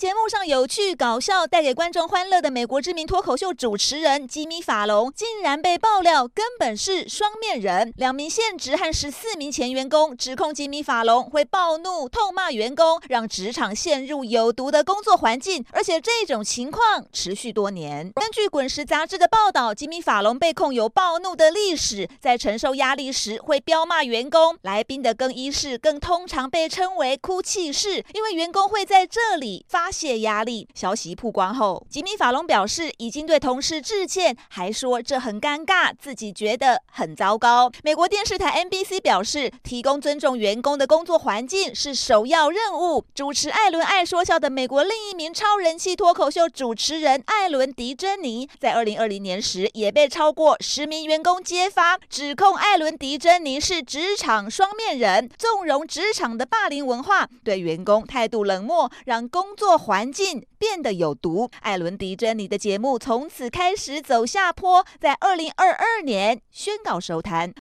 节目上有趣搞笑，带给观众欢乐的美国知名脱口秀主持人吉米·法隆，竟然被爆料根本是双面人。两名现职和十四名前员工指控吉米·法隆会暴怒痛骂员工，让职场陷入有毒的工作环境，而且这种情况持续多年。根据《滚石》杂志的报道，吉米·法隆被控有暴怒的历史，在承受压力时会彪骂员工。来宾的更衣室更通常被称为“哭泣室”，因为员工会在这里发。泄压力。消息曝光后，吉米·法隆表示已经对同事致歉，还说这很尴尬，自己觉得很糟糕。美国电视台 NBC 表示，提供尊重员工的工作环境是首要任务。主持艾伦爱说笑的美国另一名超人气脱口秀主持人艾伦·迪珍妮，在二零二零年时也被超过十名员工揭发，指控艾伦·迪珍妮是职场双面人，纵容职场的霸凌文化，对员工态度冷漠，让工作作。环境变得有毒，艾伦·迪珍妮的节目从此开始走下坡，在二零二二年宣告收摊。